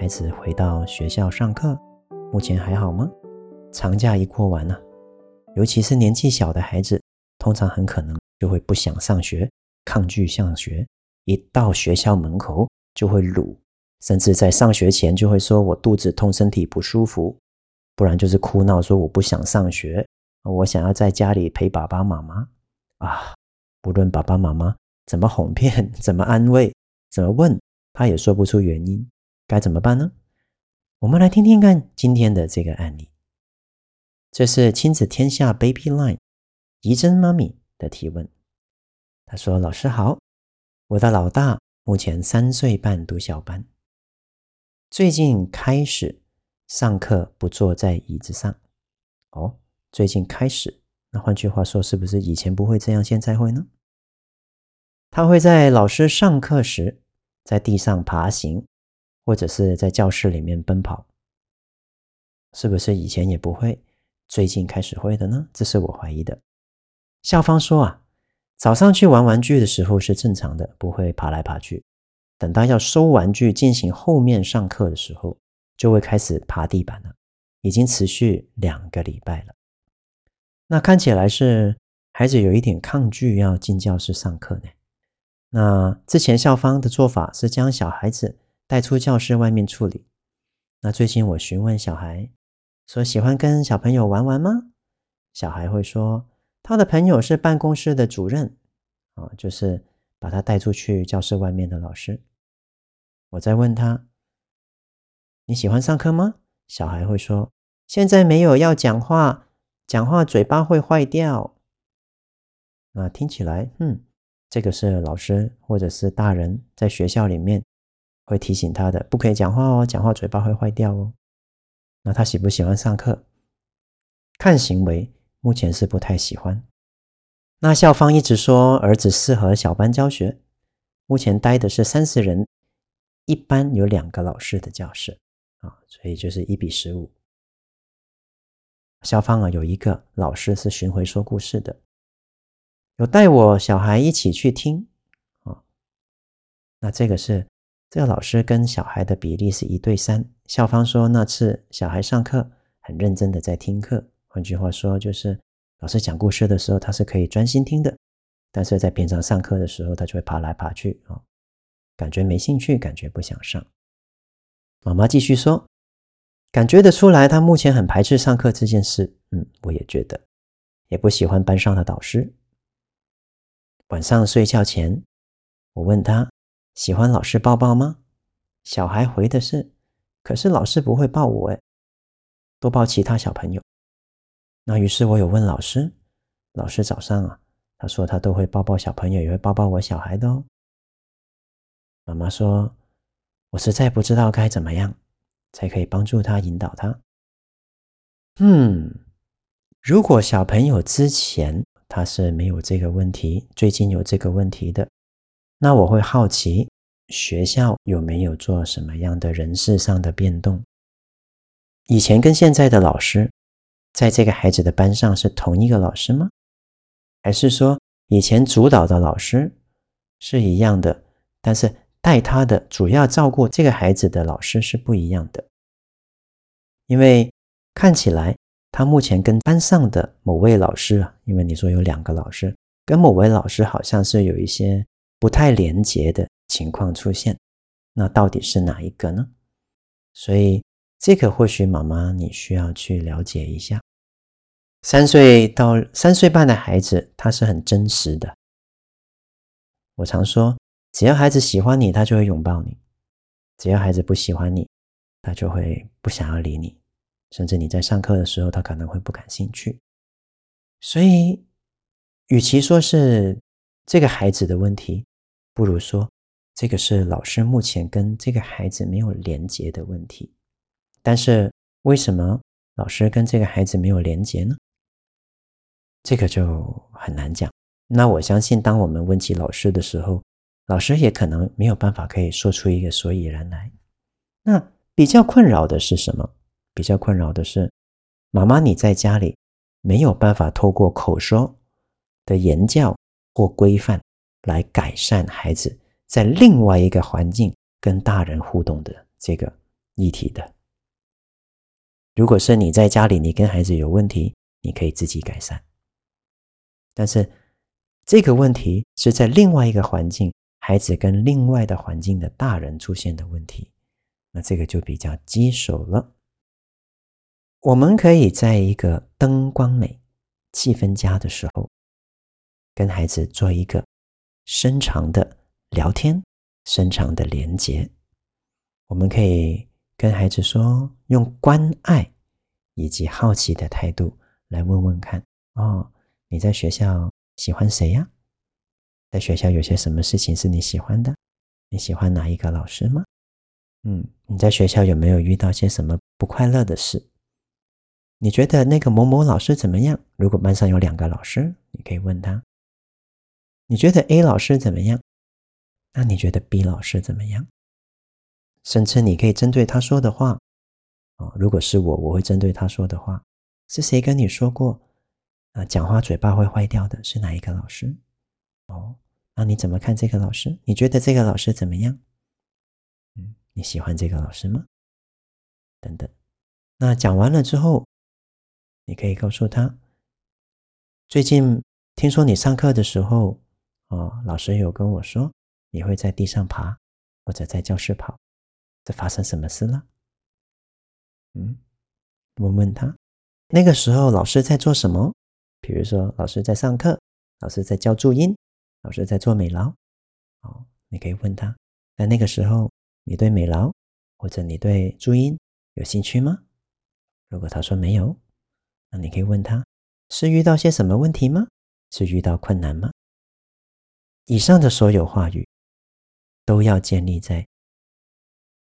孩子回到学校上课，目前还好吗？长假一过完呢、啊，尤其是年纪小的孩子，通常很可能就会不想上学，抗拒上学，一到学校门口就会鲁，甚至在上学前就会说“我肚子痛，身体不舒服”，不然就是哭闹说“我不想上学，我想要在家里陪爸爸妈妈”。啊，不论爸爸妈妈怎么哄骗、怎么安慰、怎么问，他也说不出原因。该怎么办呢？我们来听听看今天的这个案例。这是亲子天下 Baby Line 怡珍妈咪的提问。她说：“老师好，我的老大目前三岁半读小班，最近开始上课不坐在椅子上。哦，最近开始，那换句话说，是不是以前不会这样，现在会呢？他会在老师上课时在地上爬行。”或者是在教室里面奔跑，是不是以前也不会，最近开始会的呢？这是我怀疑的。校方说啊，早上去玩玩具的时候是正常的，不会爬来爬去。等到要收玩具进行后面上课的时候，就会开始爬地板了，已经持续两个礼拜了。那看起来是孩子有一点抗拒要进教室上课呢。那之前校方的做法是将小孩子。带出教室外面处理。那最近我询问小孩，说喜欢跟小朋友玩玩吗？小孩会说，他的朋友是办公室的主任，啊，就是把他带出去教室外面的老师。我再问他，你喜欢上课吗？小孩会说，现在没有要讲话，讲话嘴巴会坏掉。那听起来，嗯，这个是老师或者是大人在学校里面。会提醒他的，不可以讲话哦，讲话嘴巴会坏掉哦。那他喜不喜欢上课？看行为，目前是不太喜欢。那校方一直说儿子适合小班教学，目前待的是三十人，一班有两个老师的教室啊，所以就是一比十五。校方啊，有一个老师是巡回说故事的，有带我小孩一起去听啊。那这个是。这个老师跟小孩的比例是一对三。校方说那次小孩上课很认真的在听课，换句话说就是老师讲故事的时候他是可以专心听的，但是在平常上课的时候他就会爬来爬去啊，感觉没兴趣，感觉不想上。妈妈继续说，感觉得出来他目前很排斥上课这件事。嗯，我也觉得，也不喜欢班上的导师。晚上睡觉前，我问他。喜欢老师抱抱吗？小孩回的是，可是老师不会抱我诶，多抱其他小朋友。那于是我有问老师，老师早上啊，他说他都会抱抱小朋友，也会抱抱我小孩的哦。妈妈说，我实在不知道该怎么样才可以帮助他引导他。嗯，如果小朋友之前他是没有这个问题，最近有这个问题的。那我会好奇，学校有没有做什么样的人事上的变动？以前跟现在的老师，在这个孩子的班上是同一个老师吗？还是说以前主导的老师是一样的，但是带他的主要照顾这个孩子的老师是不一样的？因为看起来他目前跟班上的某位老师啊，因为你说有两个老师，跟某位老师好像是有一些。不太连结的情况出现，那到底是哪一个呢？所以这个或许妈妈你需要去了解一下。三岁到三岁半的孩子，他是很真实的。我常说，只要孩子喜欢你，他就会拥抱你；只要孩子不喜欢你，他就会不想要理你，甚至你在上课的时候，他可能会不感兴趣。所以，与其说是这个孩子的问题，不如说，这个是老师目前跟这个孩子没有连接的问题。但是为什么老师跟这个孩子没有连结呢？这个就很难讲。那我相信，当我们问起老师的时候，老师也可能没有办法可以说出一个所以然来。那比较困扰的是什么？比较困扰的是，妈妈你在家里没有办法透过口说的言教或规范来改善孩子在另外一个环境跟大人互动的这个议题的。如果是你在家里，你跟孩子有问题，你可以自己改善。但是这个问题是在另外一个环境，孩子跟另外的环境的大人出现的问题，那这个就比较棘手了。我们可以在一个灯光美、气氛佳的时候，跟孩子做一个深长的聊天、深长的连接。我们可以跟孩子说，用关爱以及好奇的态度来问问看：哦，你在学校喜欢谁呀？在学校有些什么事情是你喜欢的？你喜欢哪一个老师吗？嗯，你在学校有没有遇到些什么不快乐的事？你觉得那个某某老师怎么样？如果班上有两个老师，你可以问他。你觉得 A 老师怎么样？那你觉得 B 老师怎么样？甚至你可以针对他说的话，哦，如果是我，我会针对他说的话。是谁跟你说过？啊，讲话嘴巴会坏掉的是哪一个老师？哦，那你怎么看这个老师？你觉得这个老师怎么样？嗯，你喜欢这个老师吗？等等。那讲完了之后。你可以告诉他，最近听说你上课的时候，哦，老师有跟我说你会在地上爬，或者在教室跑，这发生什么事了？嗯，问问他，那个时候老师在做什么？比如说老师在上课，老师在教注音，老师在做美劳，哦，你可以问他，在那个时候你对美劳或者你对注音有兴趣吗？如果他说没有。那你可以问他，是遇到些什么问题吗？是遇到困难吗？以上的所有话语，都要建立在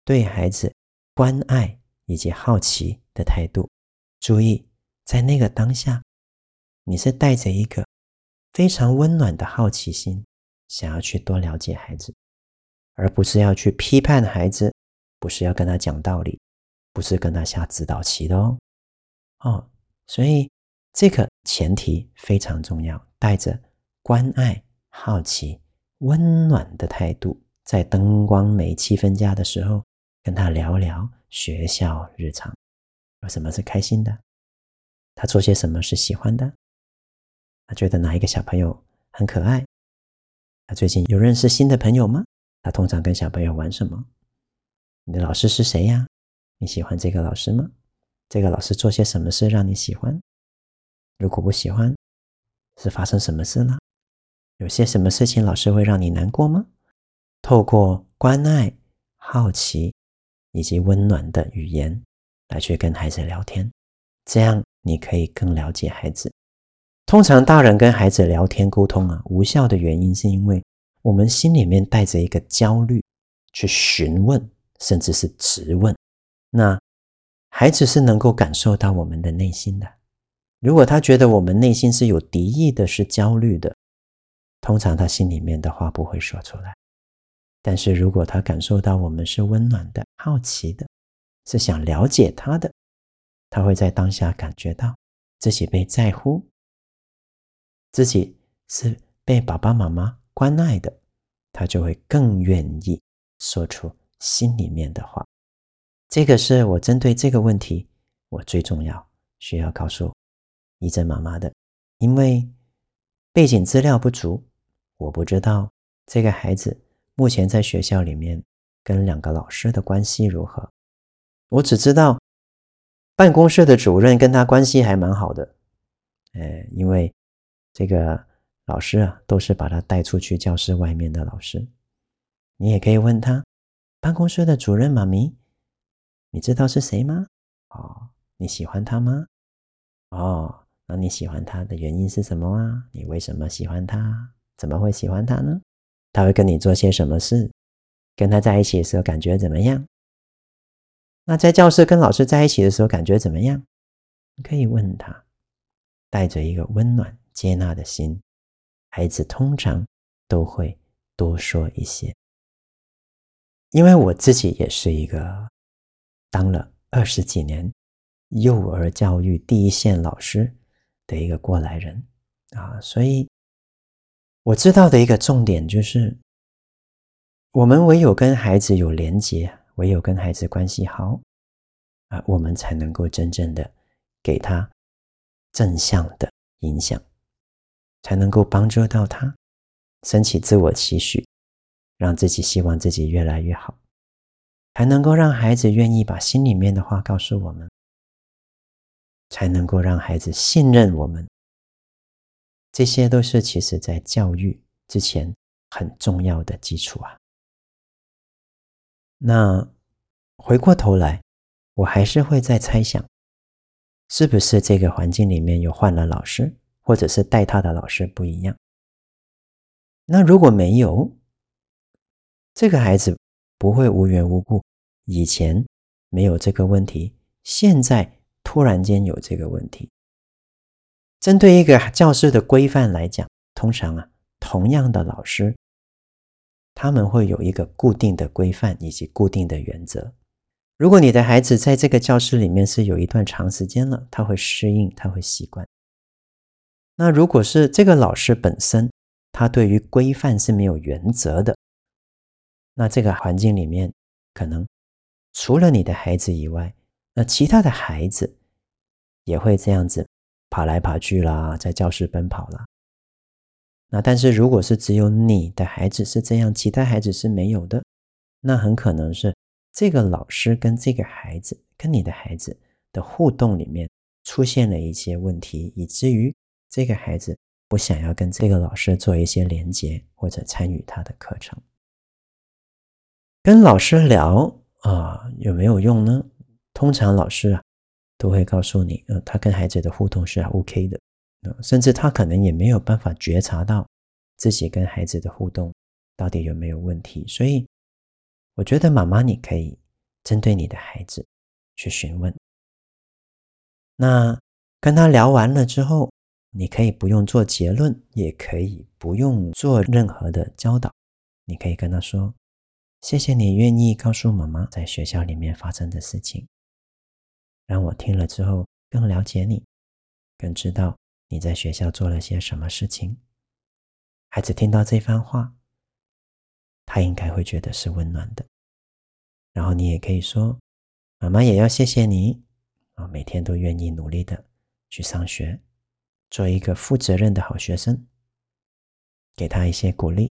对孩子关爱以及好奇的态度。注意，在那个当下，你是带着一个非常温暖的好奇心，想要去多了解孩子，而不是要去批判孩子，不是要跟他讲道理，不是跟他下指导棋的哦。哦。所以，这个前提非常重要，带着关爱、好奇、温暖的态度，在灯光没、气氛佳的时候，跟他聊聊学校日常，有什么是开心的，他做些什么是喜欢的，他觉得哪一个小朋友很可爱，他最近有认识新的朋友吗？他通常跟小朋友玩什么？你的老师是谁呀？你喜欢这个老师吗？这个老师做些什么事让你喜欢？如果不喜欢，是发生什么事了？有些什么事情老师会让你难过吗？透过关爱、好奇以及温暖的语言来去跟孩子聊天，这样你可以更了解孩子。通常大人跟孩子聊天沟通啊，无效的原因是因为我们心里面带着一个焦虑去询问，甚至是质问。那孩子是能够感受到我们的内心的。如果他觉得我们内心是有敌意的，是焦虑的，通常他心里面的话不会说出来。但是如果他感受到我们是温暖的、好奇的，是想了解他的，他会在当下感觉到自己被在乎，自己是被爸爸妈妈关爱的，他就会更愿意说出心里面的话。这个是我针对这个问题，我最重要需要告诉怡珍妈妈的，因为背景资料不足，我不知道这个孩子目前在学校里面跟两个老师的关系如何。我只知道办公室的主任跟他关系还蛮好的，呃，因为这个老师啊都是把他带出去教室外面的老师。你也可以问他，办公室的主任妈咪。你知道是谁吗？哦，你喜欢他吗？哦，那你喜欢他的原因是什么啊？你为什么喜欢他？怎么会喜欢他呢？他会跟你做些什么事？跟他在一起的时候感觉怎么样？那在教室跟老师在一起的时候，感觉怎么样？你可以问他，带着一个温暖接纳的心，孩子通常都会多说一些。因为我自己也是一个当了二十几年幼儿教育第一线老师的一个过来人啊，所以我知道的一个重点就是，我们唯有跟孩子有连结，唯有跟孩子关系好啊，我们才能够真正的给他正向的影响，才能够帮助到他升起自我期许。让自己希望自己越来越好，才能够让孩子愿意把心里面的话告诉我们，才能够让孩子信任我们。这些都是其实在教育之前很重要的基础啊。那回过头来，我还是会在猜想，是不是这个环境里面有换了老师，或者是带他的老师不一样？那如果没有，这个孩子不会无缘无故，以前没有这个问题，现在突然间有这个问题。针对一个教室的规范来讲，通常啊，同样的老师，他们会有一个固定的规范以及固定的原则。如果你的孩子在这个教室里面是有一段长时间了，他会适应，他会习惯。那如果是这个老师本身，他对于规范是没有原则的。那这个环境里面，可能除了你的孩子以外，那其他的孩子也会这样子跑来跑去啦，在教室奔跑啦。那但是如果是只有你的孩子是这样，其他孩子是没有的，那很可能是这个老师跟这个孩子跟你的孩子的互动里面出现了一些问题，以至于这个孩子不想要跟这个老师做一些连接或者参与他的课程。跟老师聊啊，有没有用呢？通常老师啊都会告诉你，呃，他跟孩子的互动是 OK 的，甚至他可能也没有办法觉察到自己跟孩子的互动到底有没有问题。所以，我觉得妈妈你可以针对你的孩子去询问。那跟他聊完了之后，你可以不用做结论，也可以不用做任何的教导，你可以跟他说。谢谢你愿意告诉妈妈在学校里面发生的事情，让我听了之后更了解你，更知道你在学校做了些什么事情。孩子听到这番话，他应该会觉得是温暖的。然后你也可以说，妈妈也要谢谢你啊，每天都愿意努力的去上学，做一个负责任的好学生，给他一些鼓励。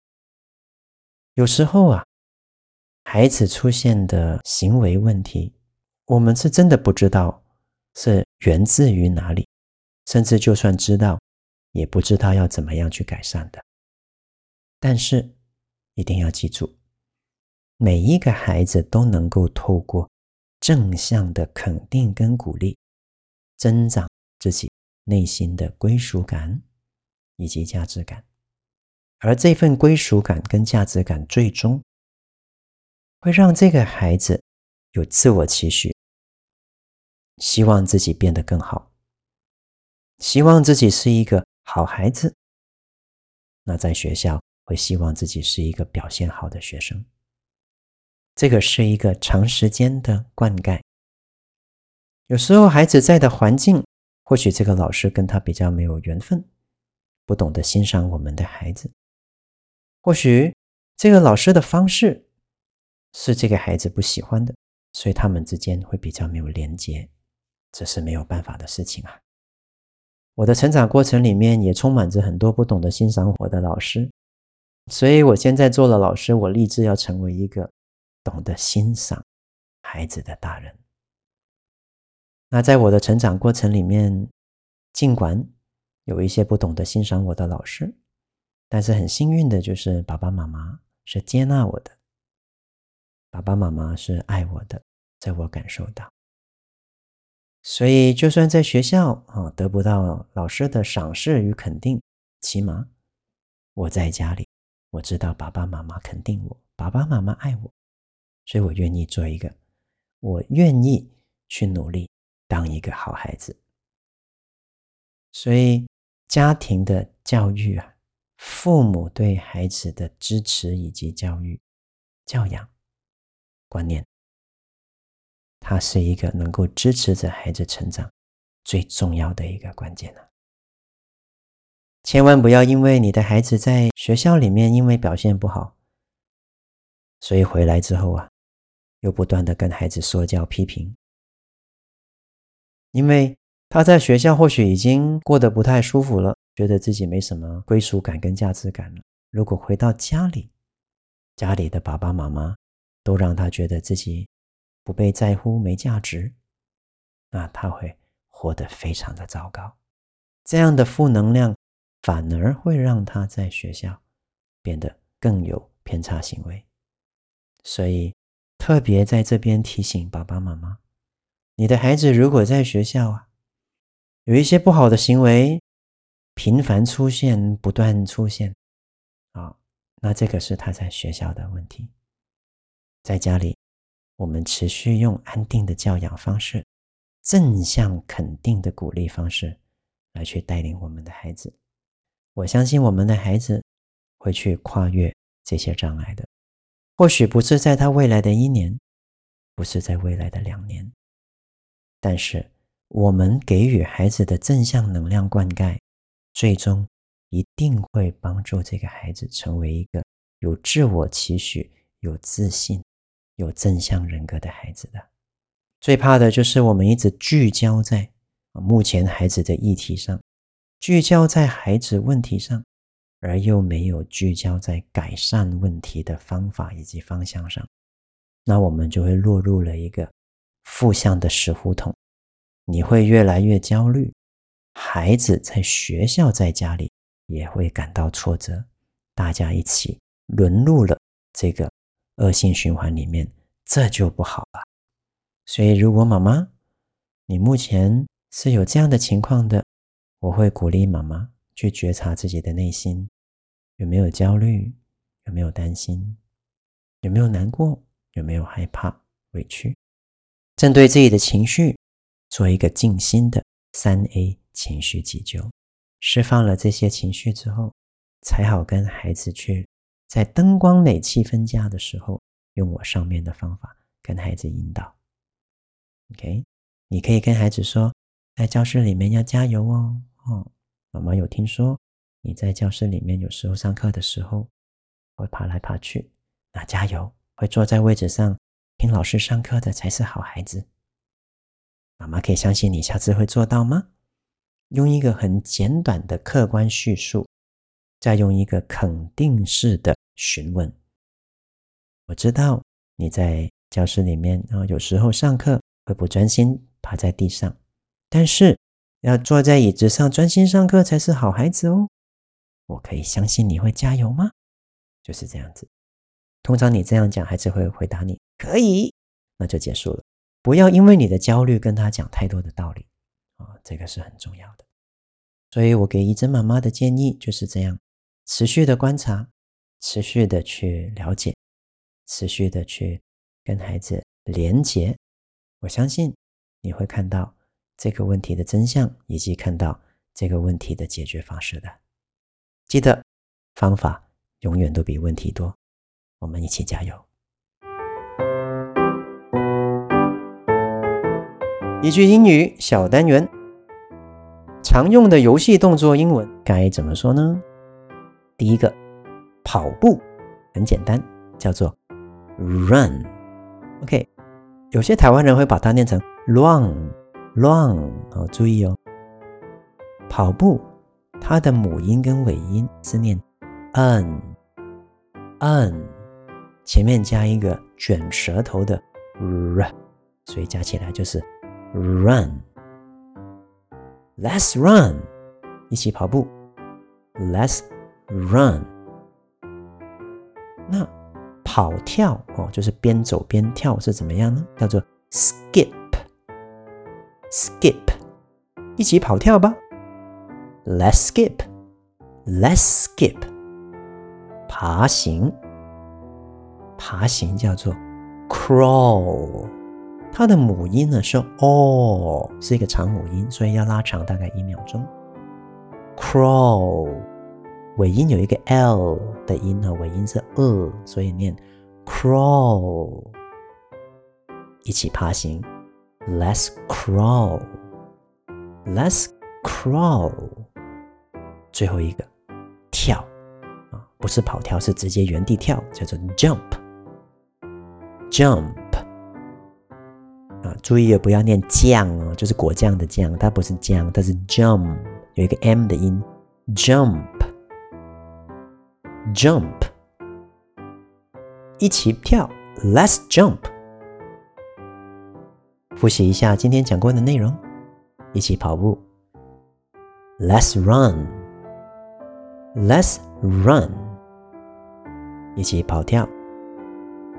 有时候啊。孩子出现的行为问题，我们是真的不知道是源自于哪里，甚至就算知道，也不知道要怎么样去改善的。但是一定要记住，每一个孩子都能够透过正向的肯定跟鼓励，增长自己内心的归属感以及价值感，而这份归属感跟价值感最终。会让这个孩子有自我期许，希望自己变得更好，希望自己是一个好孩子。那在学校会希望自己是一个表现好的学生。这个是一个长时间的灌溉。有时候孩子在的环境，或许这个老师跟他比较没有缘分，不懂得欣赏我们的孩子。或许这个老师的方式。是这个孩子不喜欢的，所以他们之间会比较没有连接，这是没有办法的事情啊。我的成长过程里面也充满着很多不懂得欣赏我的老师，所以我现在做了老师，我立志要成为一个懂得欣赏孩子的大人。那在我的成长过程里面，尽管有一些不懂得欣赏我的老师，但是很幸运的就是爸爸妈妈是接纳我的。爸爸妈妈是爱我的，这我感受到。所以，就算在学校啊得不到老师的赏识与肯定，起码我在家里，我知道爸爸妈妈肯定我，爸爸妈妈爱我，所以我愿意做一个我愿意去努力当一个好孩子。所以，家庭的教育啊，父母对孩子的支持以及教育、教养观念，它是一个能够支持着孩子成长最重要的一个关键啊。千万不要因为你的孩子在学校里面因为表现不好，所以回来之后啊，又不断的跟孩子说教批评，因为他在学校或许已经过得不太舒服了，觉得自己没什么归属感跟价值感了。如果回到家里，家里的爸爸妈妈都让他觉得自己不被在乎、没价值，那他会活得非常的糟糕。这样的负能量。反而会让他在学校变得更有偏差行为，所以特别在这边提醒爸爸妈妈：你的孩子如果在学校啊有一些不好的行为频繁出现、不断出现，啊，那这个是他在学校的问题。在家里，我们持续用安定的教养方式、正向肯定的鼓励方式来去带领我们的孩子。我相信我们的孩子会去跨越这些障碍的，或许不是在他未来的一年，不是在未来的两年，但是我们给予孩子的正向能量灌溉，最终一定会帮助这个孩子成为一个有自我期许、有自信、有正向人格的孩子的。最怕的就是我们一直聚焦在目前孩子的议题上。聚焦在孩子问题上，而又没有聚焦在改善问题的方法以及方向上，那我们就会落入了一个负向的死胡同。你会越来越焦虑，孩子在学校在家里也会感到挫折，大家一起沦入了这个恶性循环里面，这就不好了。所以，如果妈妈你目前是有这样的情况的，我会鼓励妈妈去觉察自己的内心，有没有焦虑，有没有担心，有没有难过，有没有害怕、委屈。针对自己的情绪，做一个静心的三 A 情绪急救，释放了这些情绪之后，才好跟孩子去在灯光美、气氛佳的时候，用我上面的方法跟孩子引导。OK，你可以跟孩子说，在教室里面要加油哦。哦，妈妈有听说你在教室里面有时候上课的时候会爬来爬去，那加油，会坐在位置上听老师上课的才是好孩子。妈妈可以相信你下次会做到吗？用一个很简短的客观叙述，再用一个肯定式的询问。我知道你在教室里面啊，有时候上课会不专心，趴在地上，但是。要坐在椅子上专心上课才是好孩子哦。我可以相信你会加油吗？就是这样子。通常你这样讲，孩子会回答你可以，那就结束了。不要因为你的焦虑跟他讲太多的道理啊，这个是很重要的。所以我给怡珍妈妈的建议就是这样：持续的观察，持续的去了解，持续的去跟孩子连接。我相信你会看到。这个问题的真相，以及看到这个问题的解决方式的，记得方法永远都比问题多。我们一起加油！一句英语小单元，常用的游戏动作英文该怎么说呢？第一个，跑步很简单，叫做 run。OK，有些台湾人会把它念成 run。Run 哦，注意哦，跑步它的母音跟尾音是念 n，n，前面加一个卷舌头的 r，所以加起来就是 run。Let's run，一起跑步。Let's run。那跑跳哦，就是边走边跳是怎么样呢？叫做 skip。Skip，一起跑跳吧。Let's skip，Let's skip。爬行，爬行叫做 crawl，它的母音呢是 o，是一个长母音，所以要拉长大概一秒钟。crawl，尾音有一个 l 的音呢，尾音是 e，所以念 crawl。一起爬行，let's crawl，let's crawl。最后一个跳啊，不是跑跳，是直接原地跳，叫做 jump，jump。啊，注意也不要念酱哦，就是果酱的酱，它不是酱，它是 jump，有一个 m 的音，jump ，jump，jump，一起跳，let's jump。复习一下今天讲过的内容，一起跑步，let's run，let's run，一起跑跳，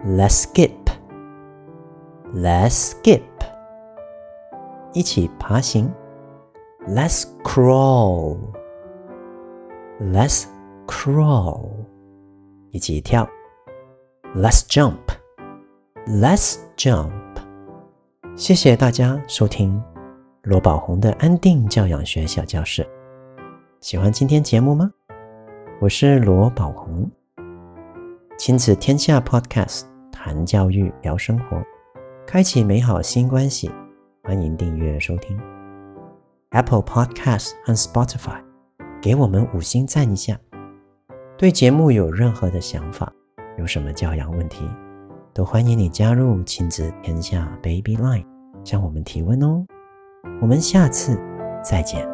let's skip。Let's skip，一起爬行。Let's crawl，Let's crawl，一起跳。Let's jump，Let's jump。谢谢大家收听罗宝红的安定教养学小教室。喜欢今天节目吗？我是罗宝红，亲子天下 Podcast，谈教育，聊生活。开启美好新关系，欢迎订阅收听 Apple Podcast 和 Spotify，给我们五星赞一下。对节目有任何的想法，有什么教养问题，都欢迎你加入亲子天下 Baby Line，向我们提问哦。我们下次再见。